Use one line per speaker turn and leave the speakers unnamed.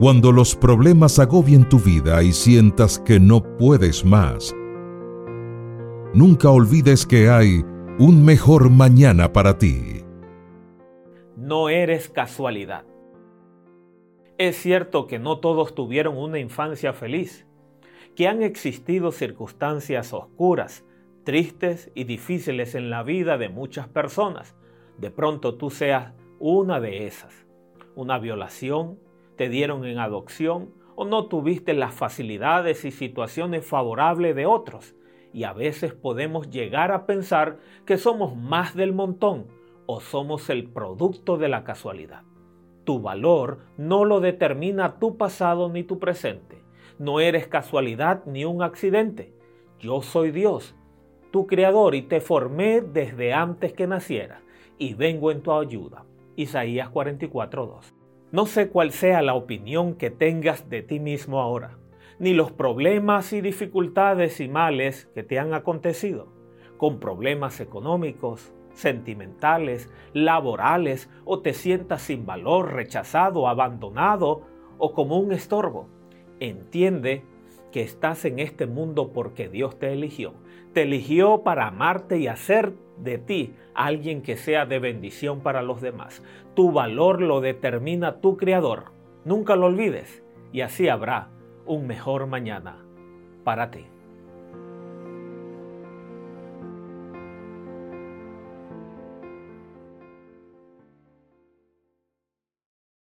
Cuando los problemas agobien tu vida y sientas que no puedes más, nunca olvides que hay un mejor mañana para ti.
No eres casualidad. Es cierto que no todos tuvieron una infancia feliz, que han existido circunstancias oscuras, tristes y difíciles en la vida de muchas personas. De pronto tú seas una de esas. Una violación, te dieron en adopción o no tuviste las facilidades y situaciones favorables de otros. Y a veces podemos llegar a pensar que somos más del montón o somos el producto de la casualidad. Tu valor no lo determina tu pasado ni tu presente. No eres casualidad ni un accidente. Yo soy Dios, tu creador, y te formé desde antes que naciera, y vengo en tu ayuda. Isaías 44.2. No sé cuál sea la opinión que tengas de ti mismo ahora, ni los problemas y dificultades y males que te han acontecido, con problemas económicos, sentimentales, laborales, o te sientas sin valor, rechazado, abandonado o como un estorbo. Entiende que estás en este mundo porque Dios te eligió. Te eligió para amarte y hacer de ti alguien que sea de bendición para los demás. Tu valor lo determina tu Creador. Nunca lo olvides y así habrá un mejor mañana para ti.